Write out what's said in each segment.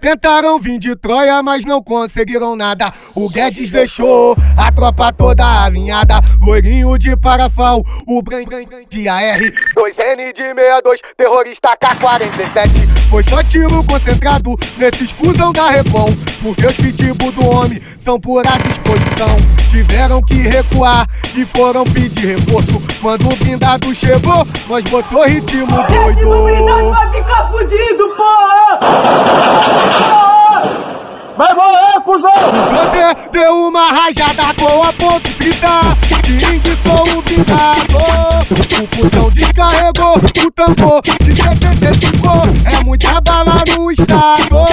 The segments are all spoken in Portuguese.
Tentaram vir de Troia, mas não conseguiram nada. O Guedes deixou a tropa toda alinhada. Loirinho de parafal, o Bran de AR. 2N de 62, terrorista K-47. Foi só tiro concentrado nesse escusão da Repom. Porque os pitbull do homem são por à disposição. Tiveram que recuar e foram pedir reforço. Quando o blindado chegou, nós botou ritmo doido. O blindado vai ficar fudido, porra! Vai morrer, cuzão! Você deu uma rajada com a ponto 30 King sou o blindado O putão descarregou o tambor de 75 É muita bala no estado.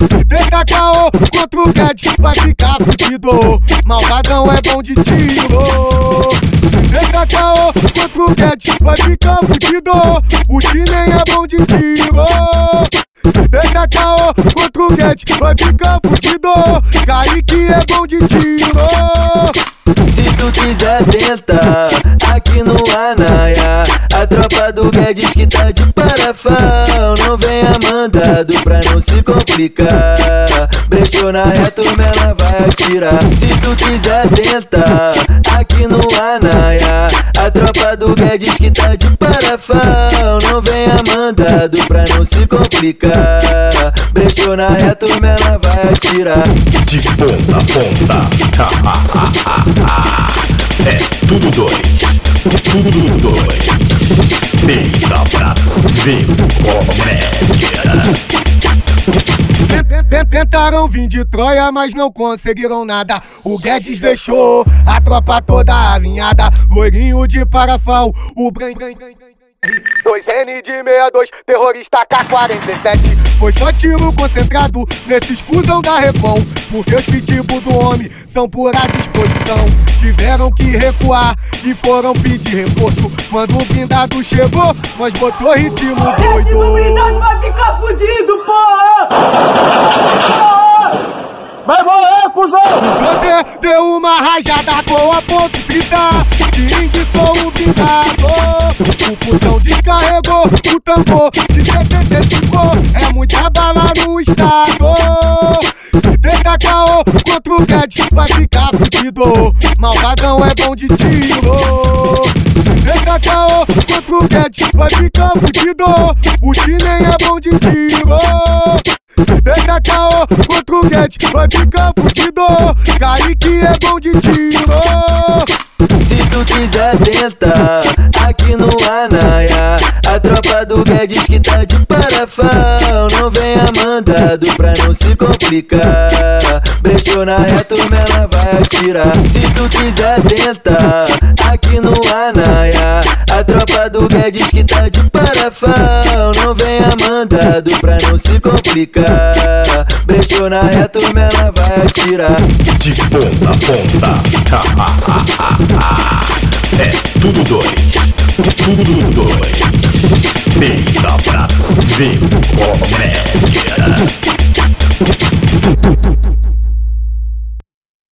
Se tentar caô contra o Guedes vai ficar fudido. Malvadão é bom de tiro. Se tentar caô contra o Guedes vai ficar fudido. O Chinem é bom de tiro. Se deixa caô contra o Guedes, vai ficar fudido. Kaique é bom de tiro. Se tu quiser tentar, aqui no Anaia A tropa do Guedes que tá de parafão Não venha mandado pra não se complicar. Brechou na reta, ela vai atirar. Se tu quiser tentar, aqui no Anaia A tropa do Guedes que tá de parafão Não venha mandado pra não se complicar. Brechou na reta, ela vai atirar. De ponta a ponta. É tudo dois. Tudo dois Tentaram vir de Troia, mas não conseguiram nada. O Guedes deixou a tropa toda alinhada. Loirinho de parafal, o Bran. 2N de 62, terrorista K-47. Foi só tiro concentrado nesse escusão da Repom. Porque os pitbull do homem são por à disposição. Tiveram que recuar e foram pedir reforço. Quando o blindado chegou, nós botou ritmo doido. O blindado vai ficar fudido, porra! Vai morrer, cuzão! Você deu uma rajada com a ponto 30 King sou o blindado descarregou o tambor de 75 É muita bala no estado. Se tenta caô contra o Guedes vai ficar fudido. Malvadão é bom de tiro. Se tenta caô contra o Guedes vai ficar fudido. O Chinem é bom de tiro. Se deixa caô contra o Guedes, vai ficar fudido. Kaique é bom de tiro. Se tu quiser tentar, do Guedes que tá de parafão. Não venha mandado pra não se complicar. Brechou na reta, ela vai atirar. Se tu quiser tentar, aqui no Anaia A tropa do Guedes que tá de parafão. Não venha mandado pra não se complicar. Brechou na reta, ela vai atirar. De ponta a ponta. É tudo dois. Tudo dois Deita pra ver comédia